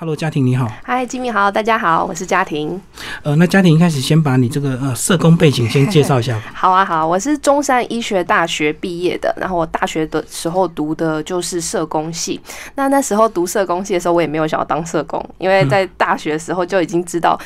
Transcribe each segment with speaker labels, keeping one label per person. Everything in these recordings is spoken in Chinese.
Speaker 1: Hello，家庭你好。
Speaker 2: 嗨，金米好，大家好，我是家庭。
Speaker 1: 呃，那家庭一开始先把你这个呃社工背景先介绍一下吧。
Speaker 2: 好啊，好，我是中山医学大学毕业的，然后我大学的时候读的就是社工系。那那时候读社工系的时候，我也没有想要当社工，因为在大学的时候就已经知道，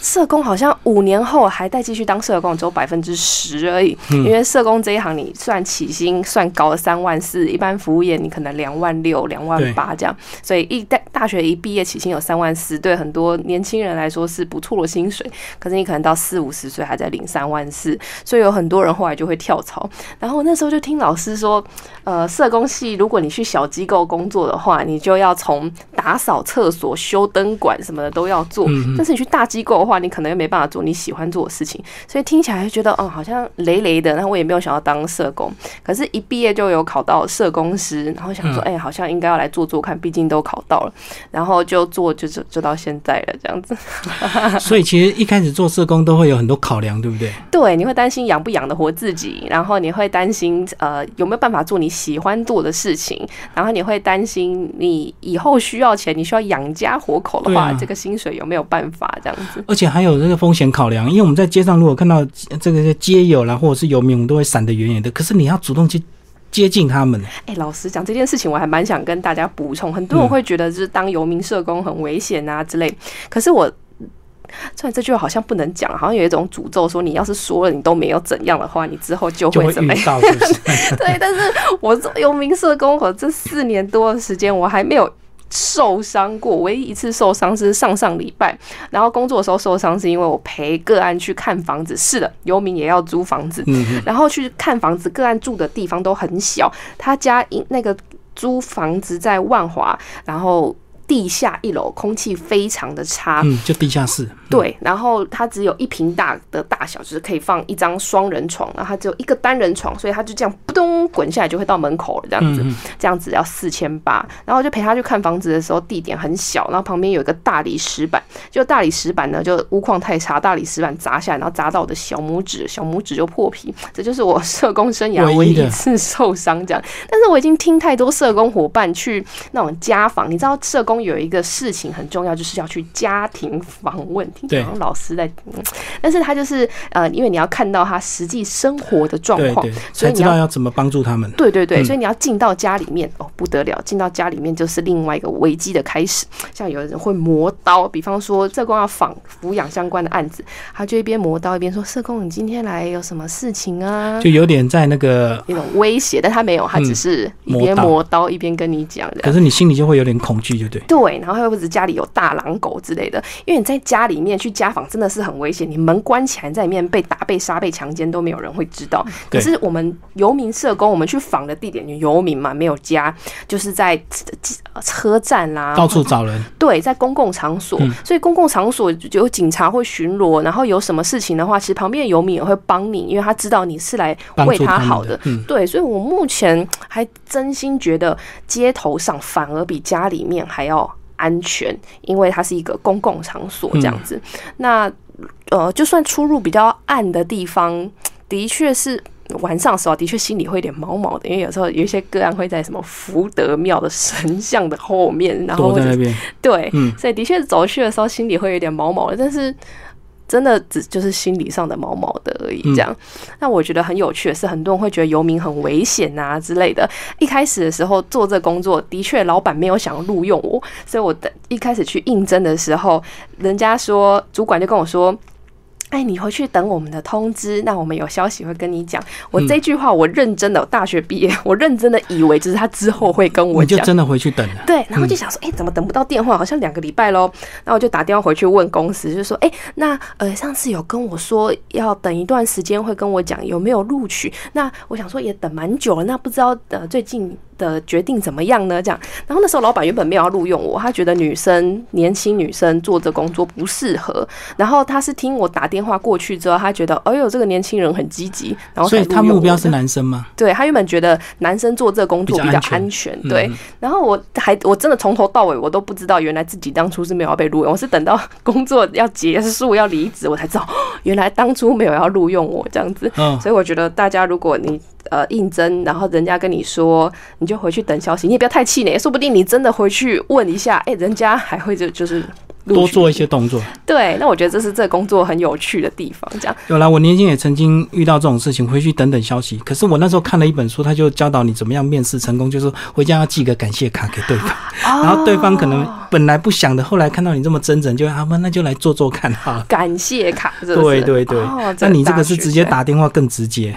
Speaker 2: 社工好像五年后还在继续当社工，只有百分之十而已。因为社工这一行，你算起薪算高了三万四，一般服务业你可能两万六、两万八这样，所以一大大学一毕业。起薪有三万四，对很多年轻人来说是不错的薪水。可是你可能到四五十岁还在领三万四，所以有很多人后来就会跳槽。然后那时候就听老师说，呃，社工系如果你去小机构工作的话，你就要从打扫厕所、修灯管什么的都要做。但是你去大机构的话，你可能又没办法做你喜欢做的事情。所以听起来就觉得，哦，好像累累的。然后我也没有想要当社工。可是，一毕业就有考到社工师，然后想说，哎，好像应该要来做做看，毕竟都考到了。然后就。做就就就到现在了，这样子。
Speaker 1: 所以其实一开始做社工都会有很多考量，对不对？
Speaker 2: 对，你会担心养不养得活自己，然后你会担心呃有没有办法做你喜欢做的事情，然后你会担心你以后需要钱，你需要养家活口的话，这个薪水有没有办法这样子？
Speaker 1: 而且还有这个风险考量，因为我们在街上如果看到这个街友啦，或者是游民，我们都会闪得远远的。可是你要主动去。接近他们。
Speaker 2: 哎，老实讲这件事情，我还蛮想跟大家补充。很多人会觉得就是当游民社工很危险啊之类。可是我，虽然这句话好像不能讲，好像有一种诅咒，说你要是说了你都没有怎样的话，你之后就会怎么样？对，但是我做游民社工，我这四年多的时间，我还没有。受伤过，唯一一次受伤是上上礼拜，然后工作的时候受伤是因为我陪个案去看房子，是的，游民也要租房子，然后去看房子，个案住的地方都很小，他家那个租房子在万华，然后。地下一楼空气非常的差，
Speaker 1: 嗯，就地下室。
Speaker 2: 对，然后它只有一平大的大小，就是可以放一张双人床，然后它只有一个单人床，所以它就这样扑通滚下来就会到门口了，这样子，这样子要四千八。然后就陪他去看房子的时候，地点很小，然后旁边有一个大理石板，就大理石板呢，就屋况太差，大理石板砸下来，然后砸到我的小拇指，小拇指就破皮，这就是我社工生涯唯一一次受伤这样。但是我已经听太多社工伙伴去那种家访，你知道社工。有一个事情很重要，就是要去家庭访问，听好像老师在，但是他就是呃，因为你要看到他实际生活的状况，
Speaker 1: 所以知道要怎么帮助他们。
Speaker 2: 对对对，所以你要进到家里面哦，不得了，进到家里面就是另外一个危机的开始。像有人会磨刀，比方说社工要访抚养相关的案子，他就一边磨刀一边说：“社工，你今天来有什么事情啊？”
Speaker 1: 就有点在那个
Speaker 2: 那种威胁，但他没有，他只是一边磨刀一边跟你讲。
Speaker 1: 可是你心里就会有点恐惧，就对。
Speaker 2: 对，然后又或者家里有大狼狗之类的，因为你在家里面去家访真的是很危险，你门关起来在里面被打、被杀、被强奸都没有人会知道。可是我们游民社工，我们去访的地点，游民嘛没有家，就是在车站啦，
Speaker 1: 到处找人。
Speaker 2: 对，在公共场所，所以公共场所有警察会巡逻，然后有什么事情的话，其实旁边的游民也会帮你，因为他知道你是来为他好的。对，所以我目前还真心觉得街头上反而比家里面还要。安全，因为它是一个公共场所，这样子。那呃，就算出入比较暗的地方，的确是晚上的时候，的确心里会有点毛毛的，因为有时候有一些个案会在什么福德庙的神像的后面，然后
Speaker 1: 在那边，
Speaker 2: 对，所以的确走去的时候心里会有点毛毛的，但是。真的只就是心理上的毛毛的而已，这样。那我觉得很有趣的是，很多人会觉得游民很危险啊之类的。一开始的时候做这工作，的确老板没有想要录用我，所以我的一开始去应征的时候，人家说主管就跟我说。哎，你回去等我们的通知，那我们有消息会跟你讲。我这句话我认真的，大学毕业，我认真的以为就是他之后会跟我
Speaker 1: 讲，就真的回去等了。
Speaker 2: 对，然后就想说，哎，怎么等不到电话？好像两个礼拜喽。那我就打电话回去问公司，就说，哎，那呃上次有跟我说要等一段时间会跟我讲有没有录取。那我想说也等蛮久了，那不知道呃最近。的决定怎么样呢？这样，然后那时候老板原本没有要录用我，他觉得女生年轻女生做这工作不适合。然后他是听我打电话过去之后，他觉得哎呦这个年轻人很积极，然后
Speaker 1: 所以他目标是男生吗？
Speaker 2: 对他原本觉得男生做这工作比较安全。对，然后我还我真的从头到尾我都不知道，原来自己当初是没有要被录用，我是等到工作要结束要离职，我才知道原来当初没有要录用我这样子。嗯，所以我觉得大家如果你呃应征，然后人家跟你说，你就回去等消息，你也不要太气馁，说不定你真的回去问一下，哎、人家还会就就是
Speaker 1: 多做一些动作。
Speaker 2: 对，那我觉得这是这工作很有趣的地方，这样
Speaker 1: 有啦，我年轻也曾经遇到这种事情，回去等等消息。可是我那时候看了一本书，他就教导你怎么样面试成功，就是回家要寄个感谢卡给对方，然后对方可能本来不想的，后来看到你这么真诚，就啊，那就来做做看好了。
Speaker 2: 感谢卡，是是？
Speaker 1: 对对对，
Speaker 2: 哦
Speaker 1: 那你这个是直接打电话更直接，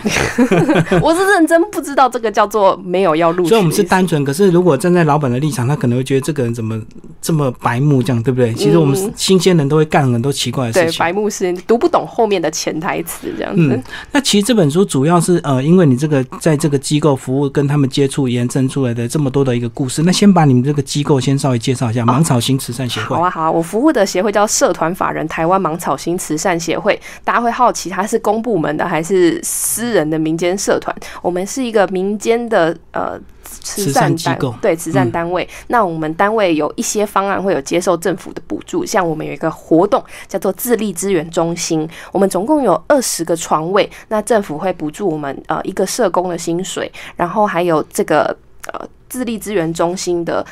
Speaker 2: 我是认真不知道这个叫做没有要录
Speaker 1: 所以我们是单纯。可是如果站在老板的立场，他可能会觉得这个人怎么这么白目，这样对不对？其实我们
Speaker 2: 嗯
Speaker 1: 新鲜人都会干很多奇怪的事情。
Speaker 2: 对白目是读不懂后面的潜台词这样子。
Speaker 1: 嗯，那其实这本书主要是呃，因为你这个在这个机构服务跟他们接触延伸出来的这么多的一个故事，那先把你们这个机构先稍微介绍一下，芒草新慈善协会。
Speaker 2: 好啊，好啊，我服务的协会叫社团法人台湾芒草心慈善协会。大家会好奇，它是公部门的还是私人的民间社团？我们是一个民间的呃慈
Speaker 1: 慈善机构
Speaker 2: 对慈善
Speaker 1: 嗯
Speaker 2: 单位。那我们单位有一些方案会有接受政府的补助，像我们有一个活动叫做自立资源中心，我们总共有二十个床位，那政府会补助我们呃一个社工的薪水，然后还有这个呃自立资源中心的。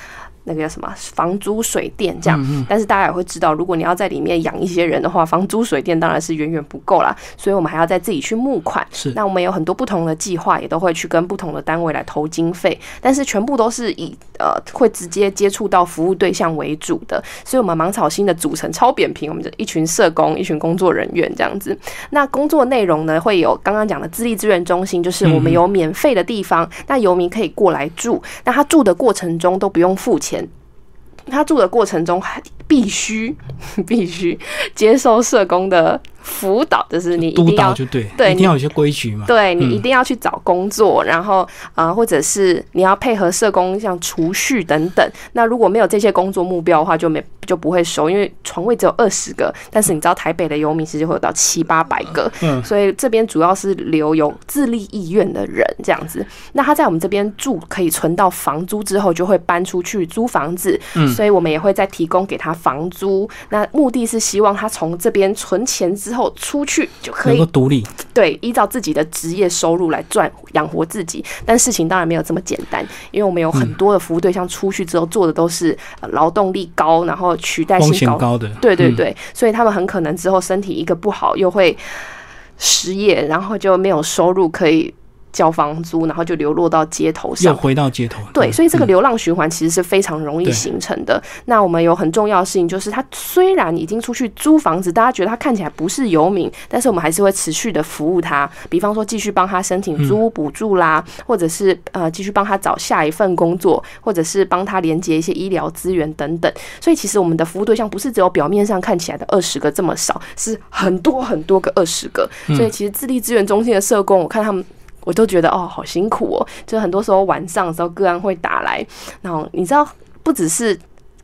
Speaker 2: 那个叫什么房租水电这样，
Speaker 1: 嗯
Speaker 2: 但是大家也会知道，如果你要在里面养一些人的话，房租水电当然是远远不够啦，所以我们还要再自己去募款。
Speaker 1: 是
Speaker 2: 那我们有很多不同的计划，也都会去跟不同的单位来投经费，但是全部都是以呃会直接接触到服务对象为主的。所以，我们芒草心的组成超扁平，我们就一群社工，一群工作人员这样子。那工作内容呢，会有刚刚讲的自立资源中心，就是我们有免费的地方，那游民可以过来住，那他住的过程中都不用付钱。他住的过程中还必须 必须接受社工的辅导，就是你一
Speaker 1: 督
Speaker 2: 定要
Speaker 1: 导就对，
Speaker 2: 对
Speaker 1: 一定要有些规矩嘛。
Speaker 2: 对你
Speaker 1: 嗯
Speaker 2: 一定要去找工作，然后啊、呃或者是你要配合社工，像储蓄等等。那如果没有这些工作目标的话，就没就不会收，因为床位只有二十个，但是你知道台北的游民其实会有到七八百个，
Speaker 1: 嗯
Speaker 2: 所以这边主要是留有自立意愿的人这样子。那他在我们这边住可以存到房租之后，就会搬出去租房子，
Speaker 1: 嗯
Speaker 2: 所以我们也会再提供给他房租。那目的是希望他从这边存钱之后出去就可以
Speaker 1: 独立，
Speaker 2: 对，依照自己的职业收入来赚养活自己，但事情当然没有这么简单，因为我们有很多的服务对象出去之后做的都是呃劳动力高，然后取代性高，
Speaker 1: 高的。嗯
Speaker 2: 对对对，所以他们很可能之后身体一个不好又会失业，然后就没有收入可以交房租，然后就流落到街头
Speaker 1: 又
Speaker 2: 上。
Speaker 1: 回到街头。
Speaker 2: 对，所以这个
Speaker 1: 嗯
Speaker 2: 流浪循环其实是非常容易形成的。那我们有很重要的事情，就是他虽然已经出去租房子，大家觉得他看起来不是游民，但是我们还是会持续的服务他，比方说继续帮他申请租屋补助啦，或者是呃继续帮他找下一份工作，或者是帮他连接一些医疗资源等等。所以其实我们的服务对象不是只有表面上看起来的二十个这么少，是很多很多个二十个。所以其实自立资源中心的社工，我看他们。我都觉得哦，好辛苦哦。就很多时候晚上的时候，个案会打来，然后你知道，不只是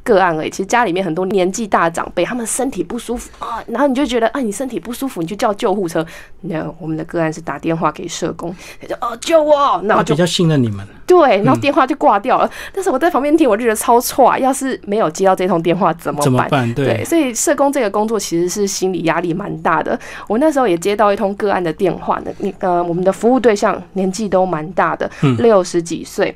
Speaker 2: 个案而已，其实家里面很多年纪大的长辈，他们身体不舒服啊，然后你就觉得啊，你身体不舒服，你就叫救护车。那我们的个案是打电话给社工，他就哦救我，然后就
Speaker 1: 比较信任你们。
Speaker 2: 对，然后电话就挂掉了。但是我在旁边听，我就觉得超错，要是没有接到这通电话怎么办？
Speaker 1: 怎么办？
Speaker 2: 对，所以社工这个工作其实是心理压力蛮大的。我那时候也接到一通个案的电话呢，那个我们的服务对象年纪都蛮大的，六十几岁。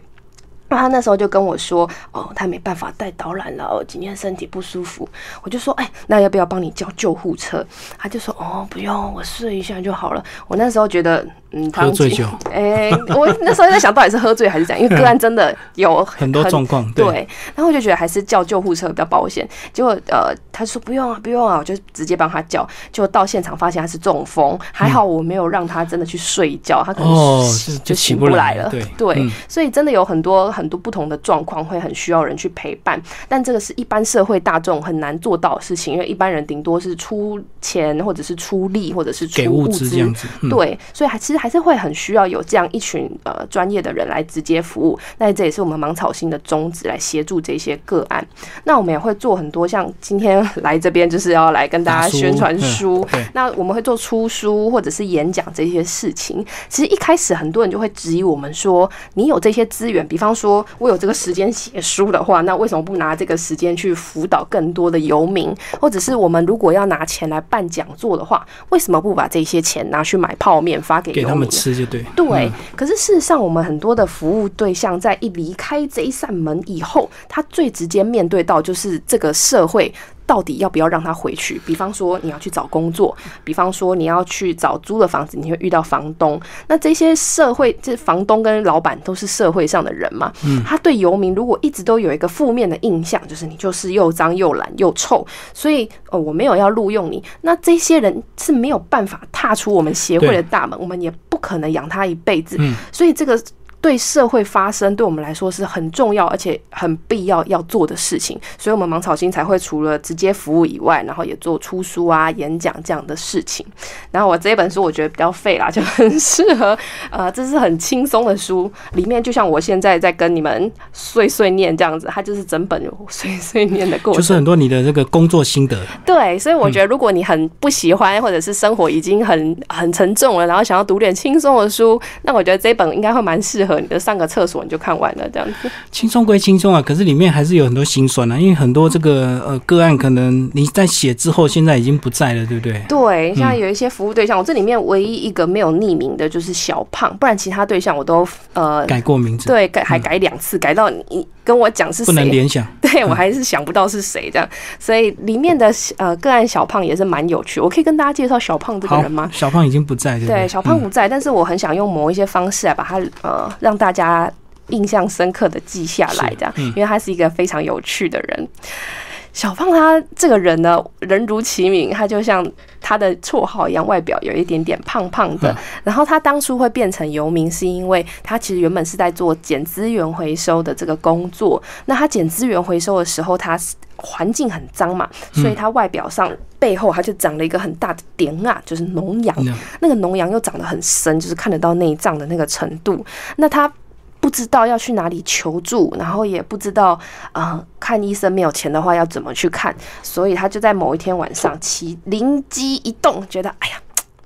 Speaker 2: 那他那时候就跟我说：“哦，他没办法带导览了，哦，今天身体不舒服。”我就说：“哎，那要不要帮你叫救护车？”他就说：“哦，不用，我试一下就好了。”我那时候觉得，嗯，
Speaker 1: 喝醉酒，
Speaker 2: 哎、我那时候在想到底是喝醉还是怎样，因为个案真的有
Speaker 1: 很多状况。对，
Speaker 2: 对，然后我就觉得还是叫救护车比较保险。结果呃，他说不用啊，不用啊，我就直接帮他叫。结果到现场发现他是中风，还好我没有让他真的去睡觉，他可能
Speaker 1: 哦
Speaker 2: 就醒不来了。
Speaker 1: 对嗯
Speaker 2: 所以真的有很多很多不同的状况会很需要人去陪伴，但这个是一般社会大众很难做到的事情，因为一般人顶多是出钱或者是出力或者是出
Speaker 1: 物
Speaker 2: 资
Speaker 1: 资这样子。嗯，
Speaker 2: 对，所以还其实还是会很需要有这样一群呃专业的人来直接服务。那这也是我们芒草心的宗旨，来协助这些个案。那我们也会做很多，像今天来这边就是要来跟大家宣传书。那我们会做出书或者是演讲这些事情。其实一开始很多人就会质疑我们说，你有这些资源，比方说我有这个时间写书的话，那为什么不拿这个时间去辅导更多的游民？或者是我们如果要拿钱来办讲座的话，为什么不把这些钱拿去买泡面发给
Speaker 1: 给他他们吃就对。
Speaker 2: 对，可是事实上，我们很多的服务对象在一离开这一扇门以后，他最直接面对到就是这个社会。到底要不要让他回去？比方说你要去找工作，比方说你要去找租的房子，你会遇到房东。那这些社会，这房东跟老板都是社会上的人嘛？嗯，他对游民如果一直都有一个负面的印象，就是你就是又脏又懒又臭，所以哦我没有要录用你。那这些人是没有办法踏出我们协会的大门，我们也不可能养他一辈子。嗯，所以这个。对社会发生，对我们来说是很重要而且很必要要做的事情，所以，我们芒草星才会除了直接服务以外，然后也做出书啊、演讲这样的事情。然后，我这一本书我觉得比较废啦，就很适合，呃，这是很轻松的书，里面就像我现在在跟你们碎碎念这样子，它就是整本碎碎念的过程，
Speaker 1: 就是很多你的这个工作心得。
Speaker 2: 对，所以我觉得如果你很不喜欢，或者是生活已经很很沉重了，然后想要读点轻松的书，那我觉得这本应该会蛮适合。你的上个厕所你就看完了，这样子。
Speaker 1: 轻松归轻松啊，可是里面还是有很多心酸啊，因为很多这个呃个案可能你在写之后，现在已经不在了，对不对？
Speaker 2: 对，像有一些服务对象，我这里面唯一一个没有匿名的就是小胖，不然其他对象我都呃
Speaker 1: 改过名字，
Speaker 2: 对，改还改两次，改到你跟我讲是谁，
Speaker 1: 不能联想，
Speaker 2: 对我还是想不到是谁这样，所以里面的呃个案小胖也是蛮有趣，我可以跟大家介绍小胖这个人吗？
Speaker 1: 小胖已经不在，
Speaker 2: 对，小胖不在，但是我很想用某一些方式来把他呃。让大家印象深刻的记下来，这样，因为他是一个非常有趣的人。小胖他这个人呢，人如其名，他就像他的绰号一样，外表有一点点胖胖的。然后他当初会变成游民，是因为他其实原本是在做捡资源回收的这个工作。那他捡资源回收的时候，他环境很脏嘛，所以他外表上背后他就长了一个很大的点啊，就是脓疡。那个脓疡又长得很深，就是看得到内脏的那个程度。那他。不知道要去哪里求助，然后也不知道，呃，看医生没有钱的话要怎么去看，所以他就在某一天晚上起灵机一动，觉得哎呀，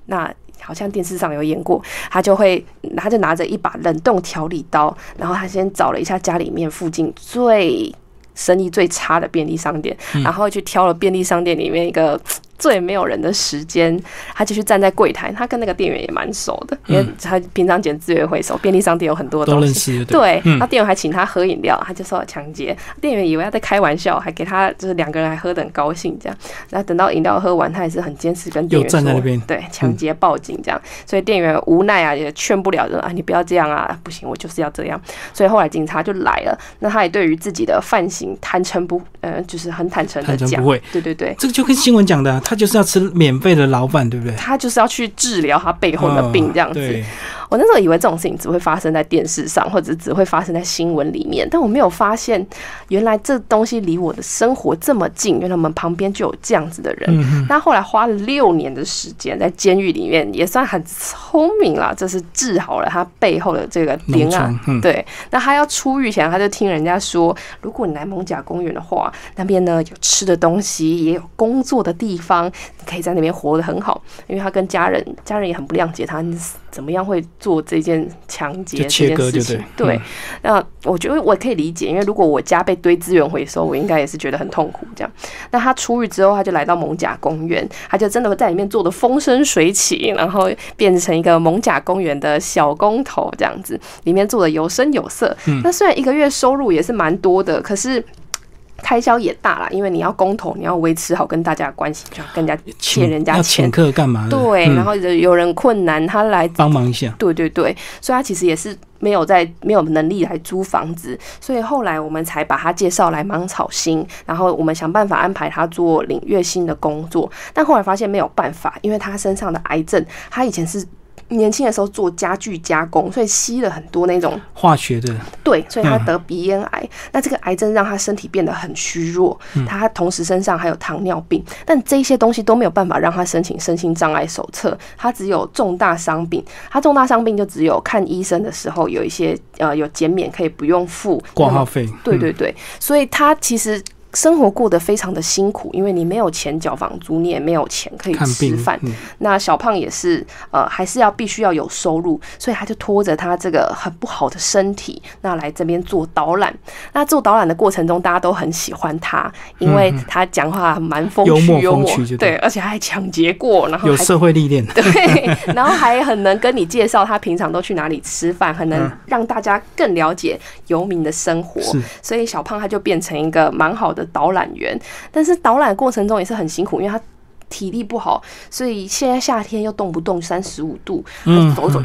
Speaker 2: 那好像电视上有演过，他就会，他就拿着一把冷冻调理刀，然后他先找了一下家里面附近最生意最差的便利商店，然后去挑了便利商店里面一个。最没有人的时间，他就去站在柜台。他跟那个店员也蛮熟的，因为他平常捡资源回收，便利商店有很多
Speaker 1: 东西。
Speaker 2: 对，那店员还请他喝饮料，他就说抢劫。店员以为他在开玩笑，还给他就是两个人还喝得很高兴这样。然后等到饮料喝完，他也是很坚持跟店员说：“对，抢劫报警这样。”所以店员无奈啊，也劝不了人啊，你不要这样啊，不行，我就是要这样。所以后来警察就来了，那他也对于自己的犯行坦诚不，呃，就是很坦诚的讲，对对对，
Speaker 1: 这个就跟新闻讲的。他就是要吃免费的老板，对不对？
Speaker 2: 他就是要去治疗他背后的病，这样子。我那时候以为这种事情只会发生在电视上，或者只会发生在新闻里面，但我没有发现，原来这东西离我的生活这么近。原来我们旁边就有这样子的人。那后来花了六年的时间在监狱里面，也算很聪明了，这是治好了他背后的这个病啊。对，那他要出狱前，他就听人家说，如果你来蒙甲公园的话，那边呢有吃的东西，也有工作的地方，你可以在那边活得很好。因为他跟家人，家人也很不谅解他。怎么样会做这件抢劫这件事情？对，那我觉得我可以理解，因为如果我家被堆资源回收，我应该也是觉得很痛苦。这样，那他出狱之后，他就来到蒙甲公园，他就真的在里面做的风生水起，然后变成一个蒙甲公园的小工头这样子，里面做的有声有色。那虽然一个月收入也是蛮多的，可是。开销也大啦，因为你要公投，你要维持好跟大家的关系，就要跟人家欠人家钱。
Speaker 1: 请客干嘛？
Speaker 2: 对，然后有人困难，他来
Speaker 1: 帮忙一下。
Speaker 2: 对对对，所以他其实也是没有在没有能力来租房子，所以后来我们才把他介绍来芒草星，然后我们想办法安排他做领月薪的工作，但后来发现没有办法，因为他身上的癌症，他以前是。年轻的时候做家具加工，所以吸了很多那种
Speaker 1: 化学的。
Speaker 2: 对，所以他得鼻咽癌。那这个癌症让他身体变得很虚弱，他同时身上还有糖尿病。但这些东西都没有办法让他申请身心障碍手册。他只有重大伤病，他重大伤病就只有看医生的时候有一些呃有减免，可以不用付
Speaker 1: 挂号费。
Speaker 2: 对对对，所以他其实。生活过得非常的辛苦，因为你没有钱缴房租，你也没有钱可以吃饭。
Speaker 1: 嗯
Speaker 2: 那小胖也是，呃，还是要必须要有收入，所以他就拖着他这个很不好的身体，那来这边做导览。那做导览的过程中，大家都很喜欢他，因为他讲话蛮风趣幽默
Speaker 1: 对
Speaker 2: 对，而且还抢劫过，然后
Speaker 1: 有
Speaker 2: 还
Speaker 1: 社会历练，
Speaker 2: 对，然后还很能跟你介绍他平常都去哪里吃饭，很能
Speaker 1: 嗯
Speaker 2: 让大家更了解游民的生活。所以小胖他就变成一个蛮好的导览员，但是导览过程中也是很辛苦，因为他。体力不好，所以现在夏天又动不动三十五度，
Speaker 1: 嗯
Speaker 2: 走一走，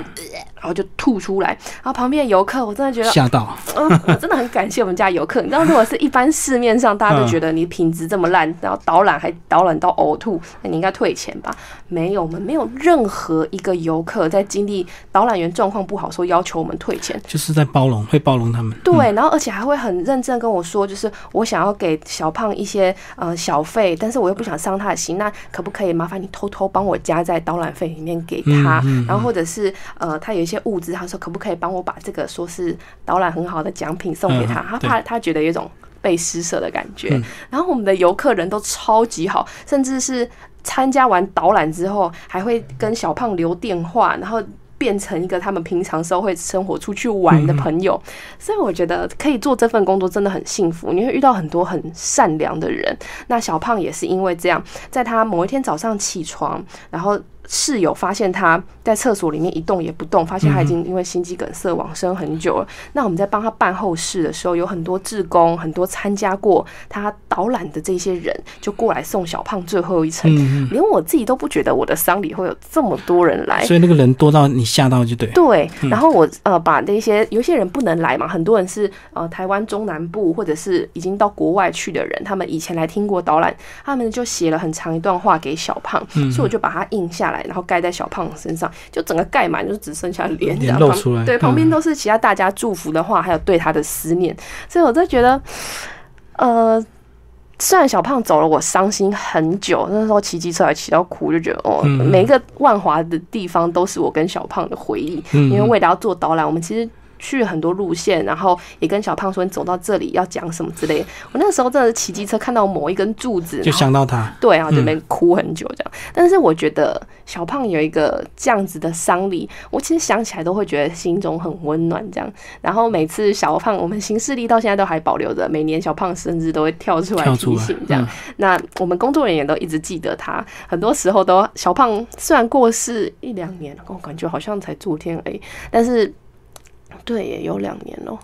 Speaker 2: 然后就吐出来。然后旁边的游客，我真的觉得
Speaker 1: 吓到，
Speaker 2: 嗯，我真的很感谢我们家游客。你知道，如果是一般市面上大家都觉得你品质这么烂，然后导览还导览到呕吐，那你应该退钱吧？没有，我们没有任何一个游客在经历导览员状况不好说要求我们退钱。
Speaker 1: 就是在包容，会包容他们。
Speaker 2: 对，然后而且还会很认真跟我说，就是我想要给小胖一些呃小费，但是我又不想伤他的心，那可不可以麻烦你偷偷帮我加在导览费里面给他？
Speaker 1: 嗯嗯
Speaker 2: 然后或者是呃，他有一些物资，他说可不可以帮我把这个说是导览很好的奖品送给他？
Speaker 1: 嗯
Speaker 2: 他怕他觉得有一种被施舍的感觉。然后我们的游客人都超级好，甚至是参加完导览之后，还会跟小胖留电话，然后。变成一个他们平常时候会生活出去玩的朋友，所以我觉得可以做这份工作真的很幸福。你会遇到很多很善良的人。那小胖也是因为这样，在他某一天早上起床，然后室友发现他在厕所里面一动也不动，发现他已经因为心肌梗塞往生很久了。那我们在帮他办后事的时候，有很多志工，很多参加过他导览的这些人，就过来送小胖最后一程。
Speaker 1: 嗯
Speaker 2: 连我自己都不觉得我的丧礼会有这么多人来
Speaker 1: 嗯，。所以那个人多到你吓到就对。
Speaker 2: 对，然后我呃把那些有些人不能来嘛，很多人是呃台湾中南部或者是已经到国外去的人，他们以前来听过导览，他们就写了很长一段话给小胖，
Speaker 1: 嗯
Speaker 2: 所以我就把它印下来，然后盖在小胖身上，就整个盖满，就只剩下脸
Speaker 1: 露出来
Speaker 2: 对，旁边
Speaker 1: 嗯
Speaker 2: 都是其他大家祝福的话，还有对他的思念，所以我就觉得，呃。虽然小胖走了，我伤心很久。那时候骑机车还骑到哭，就觉得哦，
Speaker 1: 嗯
Speaker 2: 每一个万华的地方都是我跟小胖的回忆。
Speaker 1: 嗯
Speaker 2: 因为为了要做导览，我们其实去了很多路线，然后也跟小胖说你走到这里要讲什么之类的。我那个时候真的是骑机车看到某一根柱子，
Speaker 1: 就想到他，
Speaker 2: 对啊，就那边哭很久这样。但是我觉得小胖有一个这样子的丧礼，我其实想起来都会觉得心中很温暖这样。然后每次小胖，我们行事历到现在都还保留着，每年小胖生日都会跳出来提醒这样。
Speaker 1: 嗯
Speaker 2: 那我们工作人员都一直记得他，很多时候都小胖虽然过世一两年，我感觉好像才昨天而已，但是。对，也有两年了，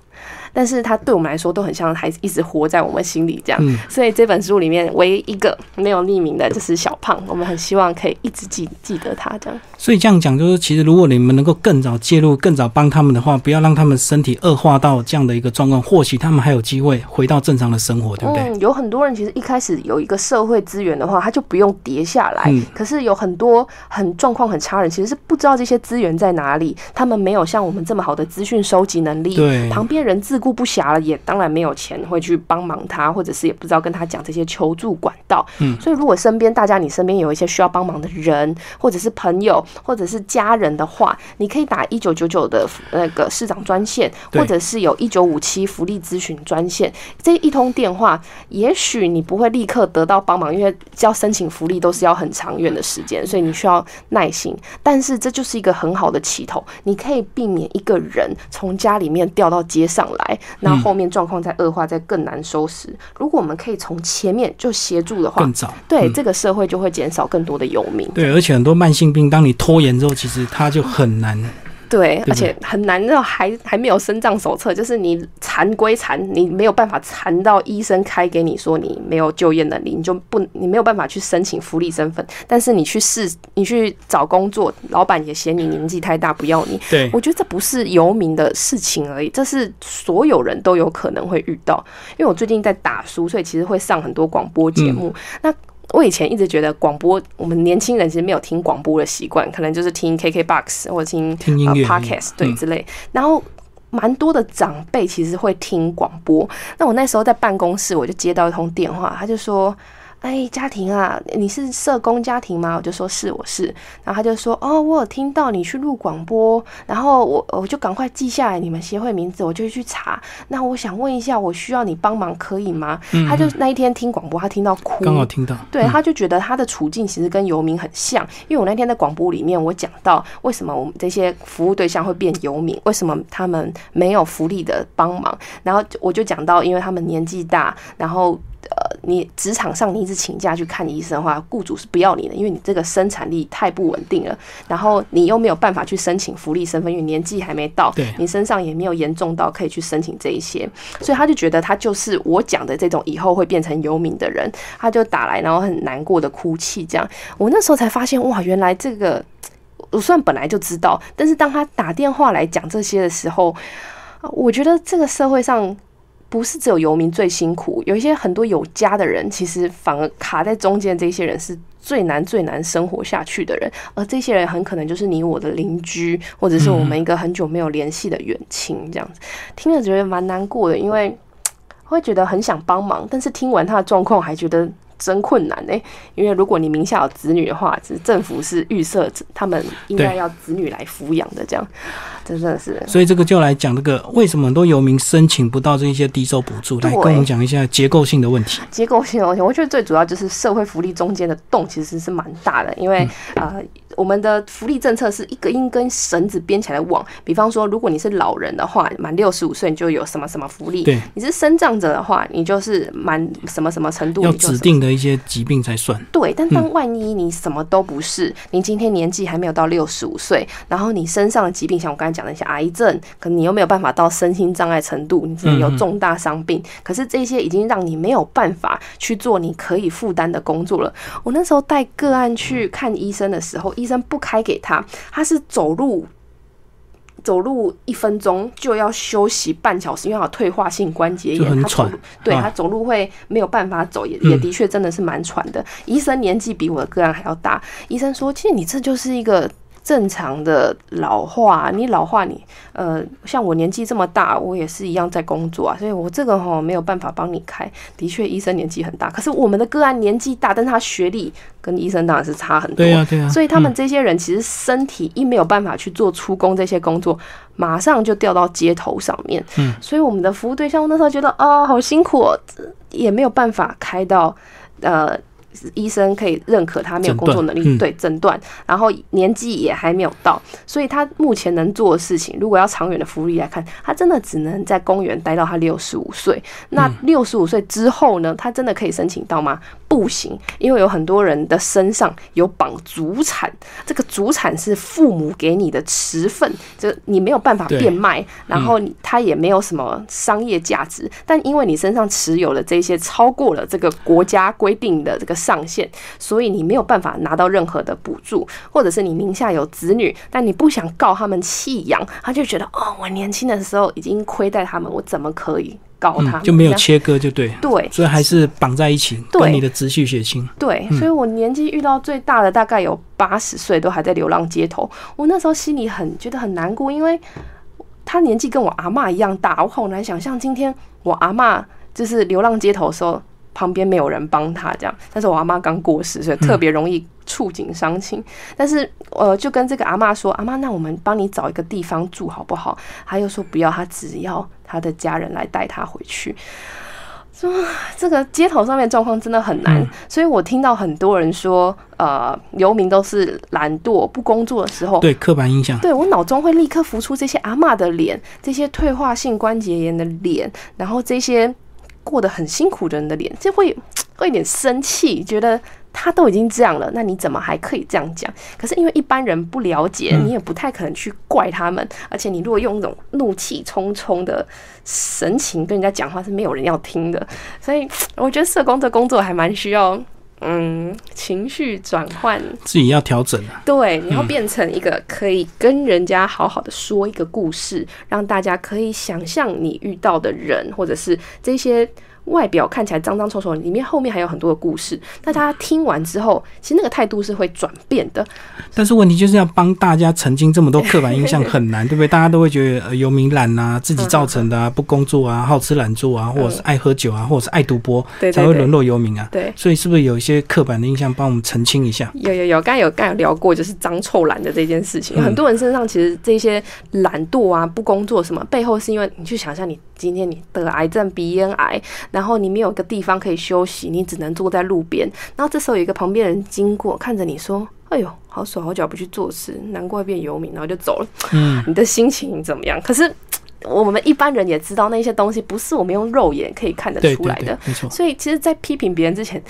Speaker 2: 但是他对我们来说都很像，还一直活在我们心里这样。
Speaker 1: 嗯
Speaker 2: 所以这本书里面唯一一个没有匿名的就是小胖，我们很希望可以一直记记得他这样。
Speaker 1: 所以这样讲就是，其实如果你们能够更早介入、更早帮他们的话，不要让他们身体恶化到这样的一个状况，或许他们还有机会回到正常的生活，对不对？
Speaker 2: 嗯，有很多人其实一开始有一个社会资源的话，他就不用跌下来。
Speaker 1: 嗯
Speaker 2: 可是有很多很状况很差人，其实是不知道这些资源在哪里，他们没有像我们这么好的资讯收集能力。
Speaker 1: 对
Speaker 2: 旁边人自顾不暇了，也当然没有钱会去帮忙他，或者是也不知道跟他讲这些求助管道。
Speaker 1: 嗯
Speaker 2: 所以如果身边大家你身边有一些需要帮忙的人，或者是朋友，或者是家人的话，你可以打一九九九的那个市长专线，或者是有一九五七福利咨询专线。这一通电话，也许你不会立刻得到帮忙，因为要申请福利都是要很长远的时间，所以你需要耐心。但是这就是一个很好的起头，你可以避免一个人从家里面掉到街上来，那后面状况再恶化，再更难收拾。如果我们可以从前面就协助的话
Speaker 1: 更，早。
Speaker 2: 对这个社会就会减少更多的游民。
Speaker 1: 对，而且很多慢性病，当你拖延之后，其实它就很难。
Speaker 2: 对，
Speaker 1: 对
Speaker 2: 而且很难，那还还没有生障手册，就是你残归残，你没有办法残到医生开给你说你没有就业能力，你就不你没有办法去申请福利身份。但是你去试，你去找工作，老板也嫌你年纪太大不要你。
Speaker 1: 对，
Speaker 2: 我觉得这不是游民的事情而已，这是所有人都有可能会遇到。因为我最近在打书，所以其实会上很多广播节目。那我以前一直觉得广播，我们年轻人其实没有听广播的习惯，可能就是听 KKBOX 或者听呃
Speaker 1: 听音乐
Speaker 2: Podcast 对
Speaker 1: 嗯
Speaker 2: 之类。然后蛮多的长辈其实会听广播。那我那时候在办公室，我就接到一通电话，他就说。哎，家庭啊，你是社工家庭吗？”我就说是，我是。然后他就说：“哦，我有听到你去录广播，然后我我就赶快记下来你们协会名字，我就去查。那我想问一下，我需要你帮忙可以吗？”他就那一天听广播，他听到哭，
Speaker 1: 刚好听到，
Speaker 2: 对，他就觉得他的处境其实跟游民很像，因为我那天在广播里面我讲到为什么我们这些服务对象会变游民，为什么他们没有福利的帮忙，然后我就讲到，因为他们年纪大，然后。呃，你职场上你一直请假去看医生的话，雇主是不要你的，因为你这个生产力太不稳定了。然后你又没有办法去申请福利身份，因为年纪还没到，你身上也没有严重到可以去申请这一些。所以他就觉得他就是我讲的这种以后会变成游民的人，他就打来，然后很难过的哭泣。这样，我那时候才发现，哇，原来这个我算本来就知道，但是当他打电话来讲这些的时候，我觉得这个社会上。不是只有游民最辛苦，有一些很多有家的人，其实反而卡在中间。这些人是最难最难生活下去的人，而这些人很可能就是你我的邻居，或者是我们一个很久没有联系的远亲。这样子听了觉得蛮难过的，因为会觉得很想帮忙，但是听完他的状况还觉得。真困难呢，因为如果你名下有子女的话，是政府是预设他们应该要子女来抚养的，这样真的是。
Speaker 1: 所以这个就来讲这个为什么很多游民申请不到这些低收补助，来跟我们讲一下结构性的问题。
Speaker 2: 结构性的问题，我觉得最主要就是社会福利中间的洞其实是蛮大的，因为呃。我们的福利政策是一个一根绳子编起来的网，比方说，如果你是老人的话，满六十五岁你就有什么什么福利；你是生长者的话，你就是满什么什么程度
Speaker 1: 要指定的一些疾病才算。
Speaker 2: 对，但当万一你什么都不是，你今天年纪还没有到六十五岁，然后你身上的疾病像我刚才讲的一些癌症，可能你又没有办法到身心障碍程度，你真的有重大伤病，可是这些已经让你没有办法去做你可以负担的工作了。我那时候带个案去看医生的时候，医生不开给他，他是走路走路一分钟就要休息半小时，因为有退化性关节炎，他
Speaker 1: 喘，
Speaker 2: 对他走路会没有办法走，也也的确真的是蛮喘的。医生年纪比我的个案还要大，医生说，其实你这就是一个。正常的老化，你老化你，呃，像我年纪这么大，我也是一样在工作啊，所以我这个哈没有办法帮你开。的确，医生年纪很大，可是我们的个案年纪大，但是他学历跟医生当然是差很多。
Speaker 1: 对啊，对啊。
Speaker 2: 所以他们这些人其实身体一没有办法去做出工这些工作，马上就掉到街头上面。嗯。所以我们的服务对象那时候觉得啊，好辛苦，也没有办法开到呃。医生可以认可他没有工作能力，对诊断，然后年纪也还没有到，所以他目前能做的事情，如果要长远的福利来看，他真的只能在公园待到他六十五岁。那六十五岁之后呢？他真的可以申请到吗？不行，因为有很多人的身上有绑祖产，这个祖产是父母给你的持份，就你没有办法变卖，然后他也没有什么商业价值，但因为你身上持有了这些超过了这个国家规定的这个上限，所以你没有办法拿到任何的补助，或者是你名下有子女，但你不想告他们弃养，他就觉得哦，我年轻的时候已经亏待他们，我怎么可以？告他
Speaker 1: 就没有切割，就对，
Speaker 2: 对，
Speaker 1: 所以还是绑在一起，跟你的直系血亲。
Speaker 2: 对，所以我年纪遇到最大的大概有八十岁，都还在流浪街头。我那时候心里很觉得很难过，因为他年纪跟我阿妈一样大，我好难想象今天我阿妈就是流浪街头的时候。旁边没有人帮他这样，但是我阿妈刚过世，所以特别容易触景伤情。但是呃，就跟这个阿妈说：“阿妈，那我们帮你找一个地方住好不好？”他又说：“不要，他只要他的家人来带他回去。”说这个街头上面状况真的很难，所以我听到很多人说，呃，游民都是懒惰不工作的时候，
Speaker 1: 对刻板印象，
Speaker 2: 对我脑中会立刻浮出这些阿妈的脸，这些退化性关节炎的脸，然后这些。过得很辛苦的人的脸，就会会有点生气，觉得他都已经这样了，那你怎么还可以这样讲？可是因为一般人不了解，你也不太可能去怪他们。而且你如果用那种怒气冲冲的神情跟人家讲话，是没有人要听的。所以我觉得社工这工作还蛮需要。嗯，情绪转换
Speaker 1: 自己要调整啊。
Speaker 2: 对，你要变成一个可以跟人家好好的说一个故事，让大家可以想象你遇到的人，或者是这些外表看起来脏脏臭臭，里面后面还有很多的故事。大家听完之后，其实那个态度是会转变的。
Speaker 1: 但是问题就是要帮大家澄清这么多刻板印象很难，对不对？大家都会觉得呃游民懒啊，自己造成的啊，不工作啊，好吃懒做啊，或者是爱喝酒啊，或者是爱赌博，才会沦落游民啊。
Speaker 2: 对，
Speaker 1: 所以是不是有一些刻板的印象，帮我们澄清一下？
Speaker 2: 有有有，刚才有刚有聊过，就是脏臭懒的这件事情，很多人身上其实这些懒惰啊、不工作什么，背后是因为你去想象，你今天你得癌症、鼻咽癌，然后你没有个地方可以休息，你只能坐在路边，然后这时候有一个旁边人经过，看着你说：“哎呦，好手好脚不去做事，难怪变游民。”然后就走了。嗯，你的心情怎么样？可是。我们一般人也知道那些东西不是我们用肉眼可以看得出来的，
Speaker 1: 没错。
Speaker 2: 所以其实，在批评别人之前，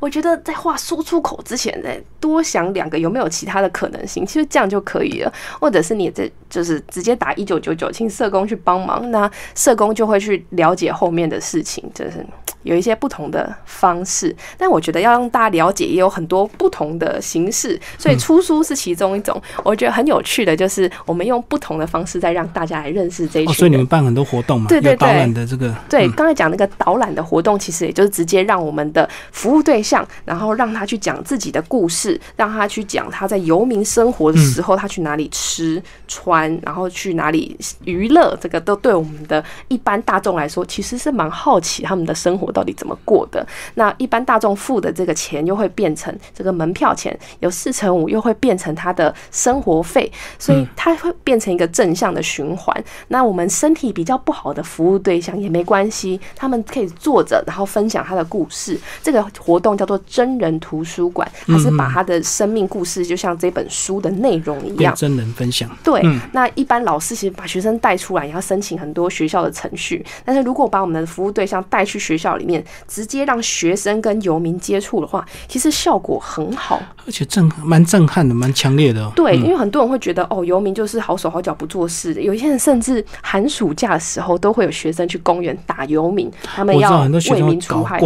Speaker 2: 我觉得在话说出口之前，再多想两个有没有其他的可能性，其实这样就可以了。或者是你这就是直接打一九九九，请社工去帮忙，那社工就会去了解后面的事情，就是有一些不同的方式。但我觉得要让大家了解，也有很多不同的形式。所以出书是其中一种，我觉得很有趣的，就是我们用不同的方式在让大家来认识这一。
Speaker 1: 所以你们办很多活动嘛？
Speaker 2: 对对对，
Speaker 1: 导览的这个
Speaker 2: 对，刚才讲那个导览的活动，其实也就是直接让我们的服务对象，然后让他去讲自己的故事，让他去讲他在游民生活的时候，他去哪里吃穿，然后去哪里娱乐，这个都对我们的一般大众来说，其实是蛮好奇他们的生活到底怎么过的。那一般大众付的这个钱，又会变成这个门票钱，有四成五又会变成他的生活费，所以它会变成一个正向的循环。那我们。身体比较不好的服务对象也没关系，他们可以坐着，然后分享他的故事。这个活动叫做真人图书馆，它是把他的生命故事，就像这本书的内容一样，
Speaker 1: 真人分享。
Speaker 2: 对，那一般老师其实把学生带出来，也要申请很多学校的程序。但是如果把我们的服务对象带去学校里面，直接让学生跟游民接触的话，其实效果很好，
Speaker 1: 而且震蛮震撼的，蛮强烈的。
Speaker 2: 对，因为很多人会觉得哦，游民就是好手好脚不做事的，有些人甚至寒暑假的时候都会有学生去公园打游民，他们要为民除害。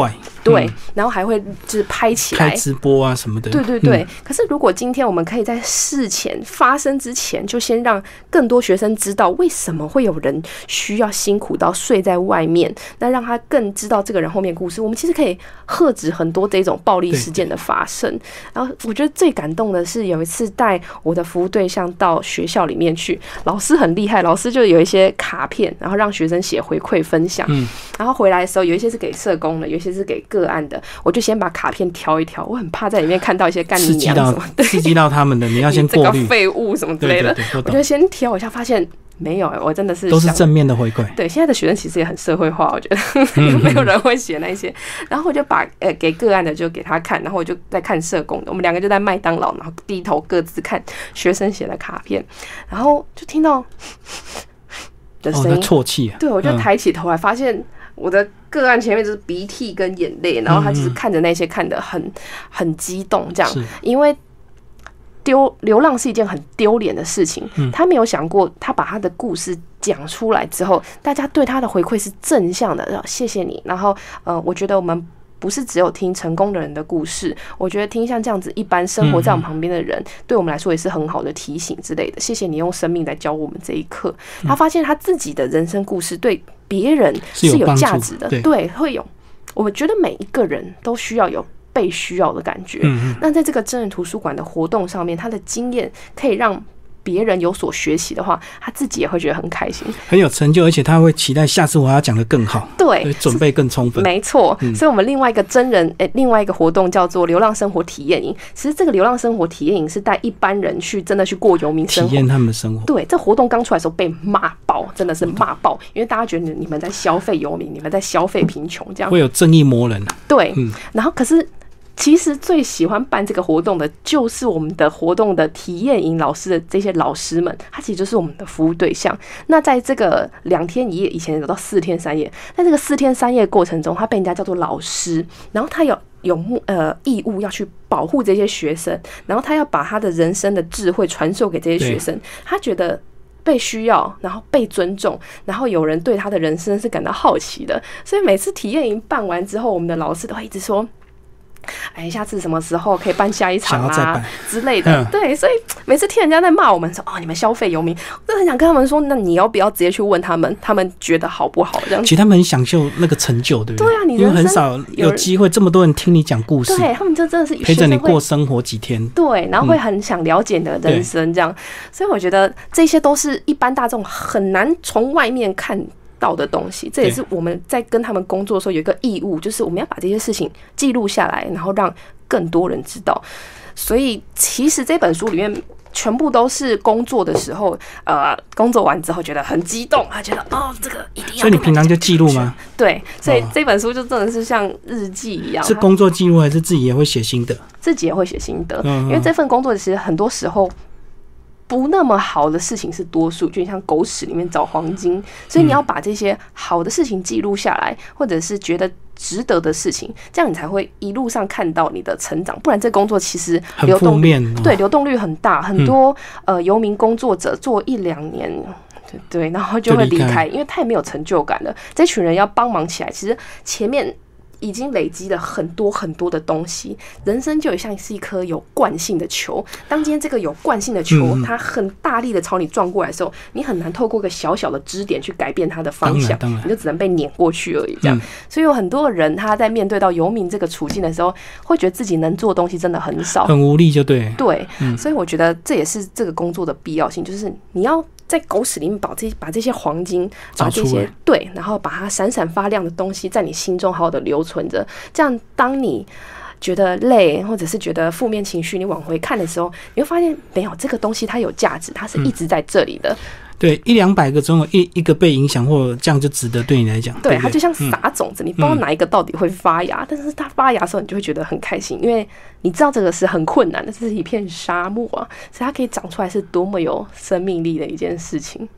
Speaker 2: 对，然后还会就是拍起
Speaker 1: 来开直播啊什么的。
Speaker 2: 对对对。可是如果今天我们可以在事前发生之前，就先让更多学生知道为什么会有人需要辛苦到睡在外面，那让他更知道这个人后面故事。我们其实可以喝止很多这种暴力事件的发生。然后我觉得最感动的是有一次带我的服务对象到学校里面去，老师很厉害，老师就有一些卡片，然后让学生写回馈分享。嗯。然后回来的时候，有一些是给社工的，有一些是给。个案的，我就先把卡片挑一挑，我很怕在里面看到一些干你娘什么，
Speaker 1: 刺激到他们的，你要先过滤
Speaker 2: 废物什么之类的。我就先挑一下，发现没有，我真的是
Speaker 1: 都是正面的回馈。
Speaker 2: 对，现在的学生其实也很社会化，我觉得 没有人会写那些。然后我就把呃给个案的就给他看，然后我就在看社工的，我们两个就在麦当劳，然后低头各自看学生写的卡片，然后就听到的声音
Speaker 1: 啜泣。
Speaker 2: 对，我就抬起头来，发现。我的个案前面就是鼻涕跟眼泪，然后他就是看着那些看的很很激动，这样，因为丢流浪是一件很丢脸的事情，他没有想过，他把他的故事讲出来之后，大家对他的回馈是正向的，谢谢你，然后呃，我觉得我们。不是只有听成功的人的故事，我觉得听像这样子一般生活在我们旁边的人，对我们来说也是很好的提醒之类的。谢谢你用生命来教我们这一课。他发现他自己的人生故事对别人是有价值的，对，会有。我们觉得每一个人都需要有被需要的感觉。那在这个真人图书馆的活动上面，他的经验可以让。别人有所学习的话，他自己也会觉得很开心，
Speaker 1: 很有成就，而且他会期待下次我要讲的更好，
Speaker 2: 对，
Speaker 1: 准备更充分。
Speaker 2: 没错，所以我们另外一个真人诶，另外一个活动叫做流浪生活体验营。其实这个流浪生活体验营是带一般人去真的去过游民生活，
Speaker 1: 体验他们的生活。
Speaker 2: 对，这活动刚出来的时候被骂爆，真的是骂爆，因为大家觉得你们在消费游民，你们在消费贫穷，这样
Speaker 1: 会有正义魔人。
Speaker 2: 对，然后可是。其实最喜欢办这个活动的，就是我们的活动的体验营老师的这些老师们，他其实就是我们的服务对象。那在这个两天一夜，以前有到四天三夜，在这个四天三夜过程中，他被人家叫做老师，然后他有有目呃义务要去保护这些学生，然后他要把他的人生的智慧传授给这些学生。他觉得被需要，然后被尊重，然后有人对他的人生是感到好奇的。所以每次体验营办完之后，我们的老师都会一直说。哎，下次什么时候可以办下一场啊之类的。
Speaker 1: 嗯。
Speaker 2: 对，所以每次听人家在骂我们说哦，你们消费游民，我就很想跟他们说，那你要不要直接去问他们，他们觉得好不好这样？
Speaker 1: 其实他们很享受那个成就，对不
Speaker 2: 对？啊你
Speaker 1: 因为很少有机会这么多人听你讲故事，
Speaker 2: 对他们就真的是
Speaker 1: 陪着你过生活几天。
Speaker 2: 对，然后会很想了解你的人生，这样，所以我觉得这些都是一般大众很难从外面看到的东西。这也是我们在跟他们工作的时候有一个义务，就是我们要把这些事情记录下来，然后让更多人知道。所以其实这本书里面。全部都是工作的时候，呃，工作完之后觉得很激动，他觉得哦，这个一定要。
Speaker 1: 所以你平常就记录吗？？
Speaker 2: 对，所以
Speaker 1: 哦
Speaker 2: 这本书就真的是像日记一样，它
Speaker 1: 是工作记录还是自己也会写心得？
Speaker 2: 自己也会写心得，
Speaker 1: 嗯嗯
Speaker 2: 因为这份工作其实很多时候不那么好的事情是多数，就像狗屎里面找黄金，所以你要把这些好的事情记录下来，或者是觉得值得的事情，这样你才会一路上看到你的成长。不然这工作其实
Speaker 1: 很负
Speaker 2: 流动率
Speaker 1: 面哦
Speaker 2: 对流动率很大，很多、呃游民工作者做一两年。对对，然后就会离
Speaker 1: 开
Speaker 2: 开，因为太没有成就感了。这群人要帮忙起来，其实前面已经累积了很多很多的东西。人生就像是一颗有惯性的球，当今天这个有惯性的球，它很大力的朝你撞过来的时候，你很难透过一个小小的支点去改变它的方向你就只能被碾过去而已。这样，
Speaker 1: 嗯
Speaker 2: 所以有很多人他在面对到游民这个处境的时候，会觉得自己能做的东西真的很少。
Speaker 1: 很无力，就对。
Speaker 2: 对，
Speaker 1: 嗯
Speaker 2: 所以我觉得这也是这个工作的必要性，就是你要在狗屎里面把这把这些黄金，把这些对，然后把它闪闪发亮的东西在你心中好好的留存着，这样当你。觉得累，或者是觉得负面情绪，你往回看的时候，你会发现没有这个东西，它有价值，它是一直在这里的。
Speaker 1: 对，一两百个总有一一个被影响，或者这样就值得对你来讲。
Speaker 2: 对，
Speaker 1: 不
Speaker 2: 它就像撒种子，你不知道哪一个到底会发芽，但是它发芽的时候，你就会觉得很开心，因为你知道这个是很困难的，这是一片沙漠啊，所以它可以长出来是多么有生命力的一件事情。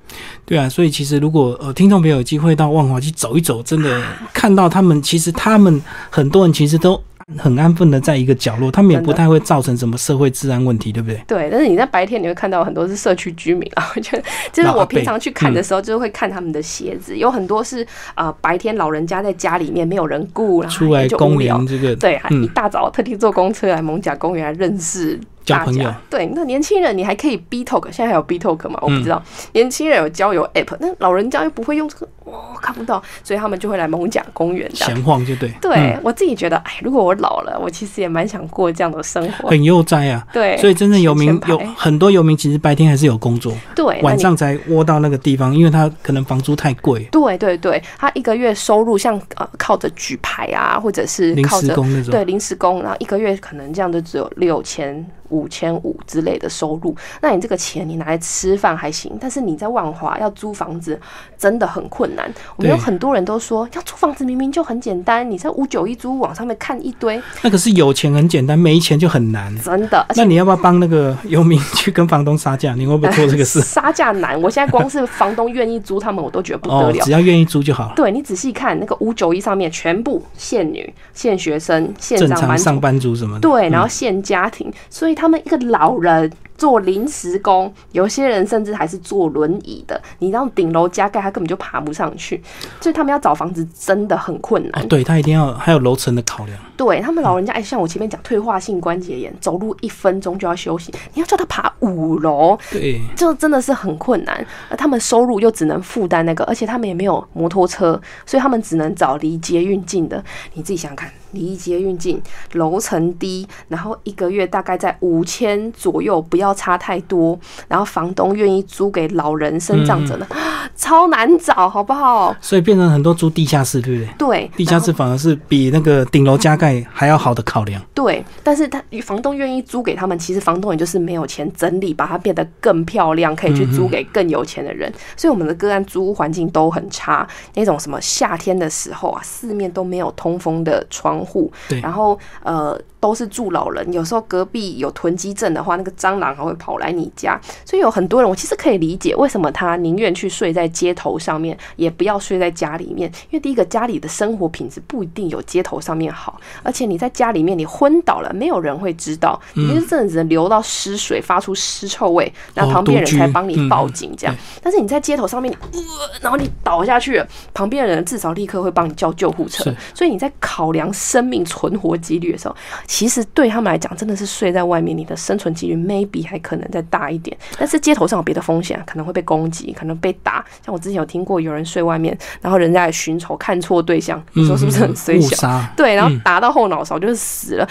Speaker 1: 对啊，所以其实如果呃听众朋友有机会到万华去走一走，真的 看到他们，其实他们很多人其实都很安分的在一个角落，他们也不太会造成什么社会治安问题，对不对？
Speaker 2: 对，但是你在白天你会看到很多是社区居民啊，我觉得就是我平常去看的时候，就是会看他们的鞋子，有很多是呃白天老人家在家里面没有人顾，然后
Speaker 1: 出来公
Speaker 2: 聊
Speaker 1: 园。这个
Speaker 2: 对，一大早特地坐公车来蒙甲公园来认识大
Speaker 1: 交朋友
Speaker 2: 家。对，那年轻人你还可以 B Talk，现在还有 B Talk 吗？我不
Speaker 1: 嗯
Speaker 2: 知道。年轻人有交友 App，那老人家又不会用这个，哇，看不到，所以他们就会来蒙甲公园。
Speaker 1: 闲晃就对，
Speaker 2: 对、
Speaker 1: 嗯
Speaker 2: 我自己觉得，哎，如果我老了，我其实也蛮想过这样的生活。
Speaker 1: 很悠哉啊。
Speaker 2: 对，
Speaker 1: 所以真正游民有很多游民，其实白天还是有工作，
Speaker 2: 对，
Speaker 1: 晚上才窝到那个地方，因为他可能房租太贵，
Speaker 2: 对对对，他一个月收入像呃靠着举牌啊，或者是
Speaker 1: 临
Speaker 2: 靠着
Speaker 1: 时工那种。
Speaker 2: 对临时工，然后一个月可能这样就只有六千、五千五之类的收入。那你这个钱你拿来吃饭还行，但是你在万华要租房子真的很困难。我们有很多人都说，要租房子明明就很简单，你在五九一租网上面看一堆，
Speaker 1: 那可是有钱很简单，没钱就很难。
Speaker 2: 真的。
Speaker 1: 那你要不要帮那个游民去跟房东杀价？你会不会做这个事？
Speaker 2: 杀价难，我现在光是房东愿意租他们，我都觉得不得
Speaker 1: 哦
Speaker 2: 了，。
Speaker 1: 只要愿意租就好了。
Speaker 2: 对你仔细看那个五九一上面，全部限女、限学生、限
Speaker 1: 正
Speaker 2: 上班族
Speaker 1: 常上班族什么的。
Speaker 2: 对，然后
Speaker 1: 嗯
Speaker 2: 限家庭，所以他们一个老人做临时工，有些人甚至还是坐轮椅的。你让顶楼加盖，他根本就爬不上去，所以他们要找房子真的很困难。
Speaker 1: 哦，对他一定要还有楼层的考量。
Speaker 2: 对他们老人家，哎，像我前面讲退化性关节炎，走路一分钟就要休息，你要叫他爬五楼，
Speaker 1: 对，
Speaker 2: 就真的是很困难。而他们收入又只能负担那个，而且他们也没有摩托车，所以他们只能找离捷运近的。你自己想想看，离捷运近，楼层低，然后一个月大概在五千左右，不要差太多。然后房东愿意租给老人、生长者的，超难找，好不好？
Speaker 1: 所以变成很多租地下室，对不对？
Speaker 2: 对，
Speaker 1: 地下室反而是比那个顶楼加盖还要好的考量。
Speaker 2: 对，但是他房东愿意租给他们，其实房东也就是没有钱整理，把它变得更漂亮，可以去租给更有钱的人。所以我们的个案租屋环境都很差，那种什么夏天的时候啊，四面都没有通风的窗户，
Speaker 1: 对
Speaker 2: 然后呃都是住老人，有时候隔壁有囤积症的话，那个蟑螂还会跑来你家。所以有很多人，我其实可以理解为什么他宁愿去睡在街头上面，也不要睡在家里面。因为第一个，家里的生活品质不一定有街头上面好，而且你在家里面你昏倒了，没有人会知道，你就真的只能流到湿水，发出尸臭味，那旁边人才帮你报警这样。但是你在街头上面，呃，然后你倒下去了，旁边的人至少立刻会帮你叫救护车。所以你在考量生命存活几率的时候，其实对他们来讲，真的是睡在外面，你的生存几率 maybe 还可能再大一点。但是街头上有别的风险，可能会被攻击，可能被打。像我之前有听过有人睡外面，然后人家来寻仇，看错对象，你说是不是很衰小？对，然后打到后脑勺就是死了。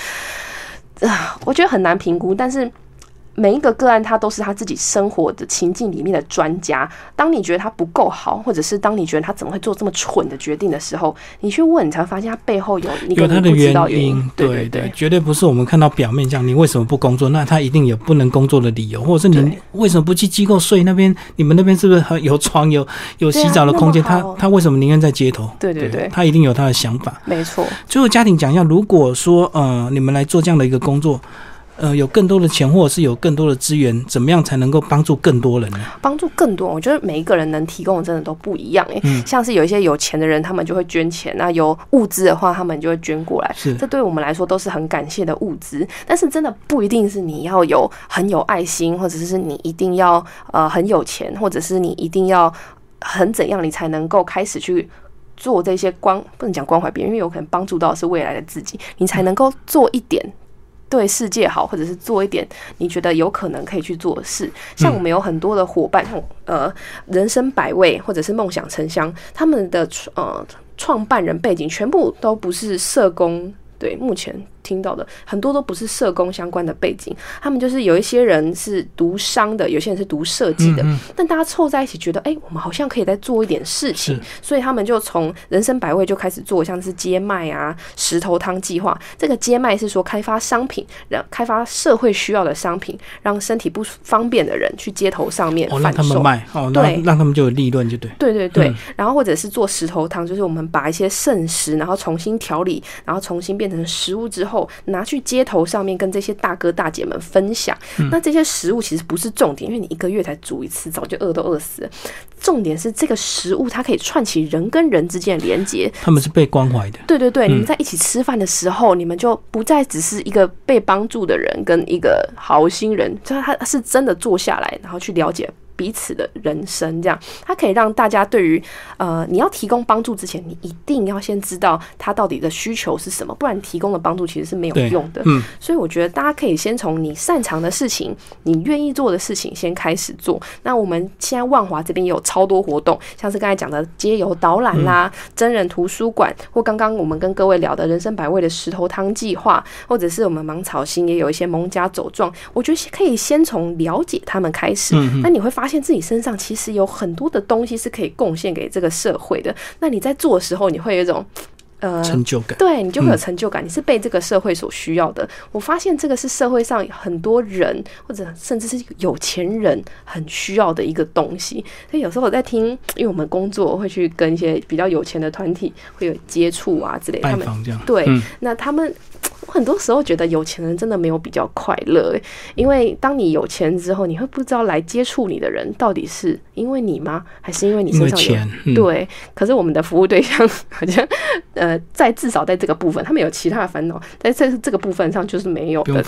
Speaker 2: 啊，我觉得很难评估，但是。每一个个案，他都是他自己生活的情境里面的专家。当你觉得他不够好，或者是当你觉得他怎么会做这么蠢的决定的时候，你去问，你才会发现他背后有
Speaker 1: 有他的原
Speaker 2: 因。
Speaker 1: 对对，绝对不是我们看到表面这样。你为什么不工作？那他一定有不能工作的理由，或者是你为什么不去机构睡？那边你们那边是不是有床、有有洗澡的空间？他他为什么宁愿在街头？
Speaker 2: 对对对，
Speaker 1: 他一定有他的想法。
Speaker 2: 没错。
Speaker 1: 最后家庭讲一下，如果说呃，你们来做这样的一个工作。呃，有更多的钱，或者是有更多的资源，怎么样才能够帮助更多人呢？
Speaker 2: 帮助更多，我觉得每一个人能提供的真的都不一样诶。嗯，像是有一些有钱的人，他们就会捐钱；那有物资的话，他们就会捐过来。
Speaker 1: 是，
Speaker 2: 这对我们来说都是很感谢的物资。但是真的不一定是你要有很有爱心，或者是你一定要呃很有钱，或者是你一定要很怎样，你才能够开始去做这些关不能讲关怀别人，因为有可能帮助到是未来的自己，你才能够做一点。对世界好，或者是做一点你觉得有可能可以去做的事。像我们有很多的伙伴，呃，人生百味，或者是梦想成香，他们的呃创办人背景全部都不是社工。对，目前。听到的很多都不是社工相关的背景，他们就是有一些人是读商的，有些人是读设计的，但大家凑在一起觉得，哎，我们好像可以再做一点事情，所以他们就从人生百味就开始做，像是街卖啊、石头汤计划。这个街卖是说开发商品，让开发社会需要的商品，让身体不方便的人去街头上面
Speaker 1: 哦，让他们卖哦，
Speaker 2: 对，
Speaker 1: 让他们就有利润，就对，
Speaker 2: 对对对。然后或者是做石头汤，就是我们把一些剩食，然后重新调理，然后重新变成食物之后。拿去街头上面跟这些大哥大姐们分享。那这些食物其实不是重点，因为你一个月才煮一次，早就饿都饿死了。重点是这个食物它可以串起人跟人之间的连接。
Speaker 1: 他们是被关怀的。
Speaker 2: 对对对，你们在一起吃饭的时候，你们就不再只是一个被帮助的人跟一个好心人，就是他是真的坐下来，然后去了解。彼此的人生，这样它可以让大家对于呃，你要提供帮助之前，你一定要先知道他到底的需求是什么，不然提供的帮助其实是没有用的。嗯，所以我觉得大家可以先从你擅长的事情、你愿意做的事情先开始做。那我们现在万华这边也有超多活动，像是刚才讲的街游导览啦、真人图书馆，或刚刚我们跟各位聊的人生百味的石头汤计划，或者是我们芒草心也有一些蒙家走状，我觉得可以先从了解他们开始。那你会发发现自己身上其实有很多的东西是可以贡献给这个社会的。那你在做的时候，你会有一种
Speaker 1: 呃成就感，
Speaker 2: 对你就会有成就感。你是被这个社会所需要的。我发现这个是社会上很多人或者甚至是有钱人很需要的一个东西。所以有时候我在听，因为我们工作会去跟一些比较有钱的团体会有接触啊之类，他们对，那他们。我很多时候觉得有钱人真的没有比较快乐，因为当你有钱之后，你会不知道来接触你的人到底是因为你吗，还是因为你身上有钱对？可是我们的服务对象好像 呃，在至少在这个部分，他们有其他的烦恼，但在这个部分上就是没有的。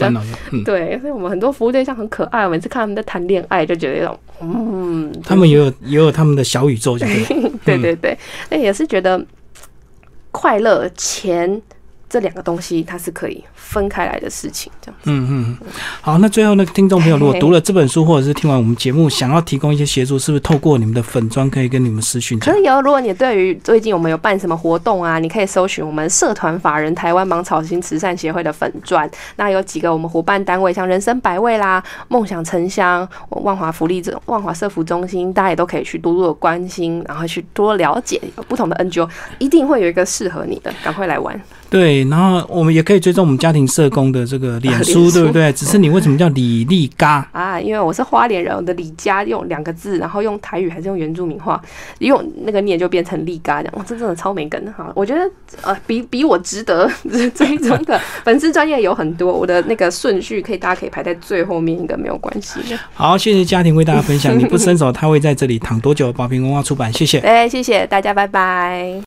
Speaker 2: 对，所以我们很多服务对象很可爱，每次看他们在谈恋爱，就觉得一种嗯，
Speaker 1: 他们也有也有他们的小宇宙，
Speaker 2: 对对对，那也是觉得快乐钱。这两个东西它是可以分开来的事情，这样子。嗯
Speaker 1: 嗯，好，那最后那个听众朋友，如果读了这本书，或者是听完我们节目，想要提供一些协助，是不是透过你们的粉砖可以跟你们私讯？
Speaker 2: 可以哦。如果你对于最近我们有办什么活动啊，你可以搜寻我们社团法人台湾芒草心慈善协会的粉砖。那有几个我们伙伴单位，像人生百味啦、梦想城乡、万华福利中、万华社福中心，大家也都可以去多多的关心，然后去多了解不同的 NGO，一定会有一个适合你的，赶快来玩。
Speaker 1: 对，然后我们也可以追踪我们家庭社工的这个脸书，对不对？只是你为什么叫李丽嘎
Speaker 2: 啊？因为我是花莲人，我的李家用两个字，然后用台语还是用原住民话，用那个念就变成丽嘎这样。这真的超没梗哈！我觉得呃，比比我值得 追踪的 粉丝专业有很多，我的那个顺序可以大家可以排在最后面一个没有关系的。
Speaker 1: 好，谢谢家庭为大家分享。你不伸手，他会在这里躺多久？宝平文化出版，谢谢。
Speaker 2: 哎，谢谢大家，拜拜。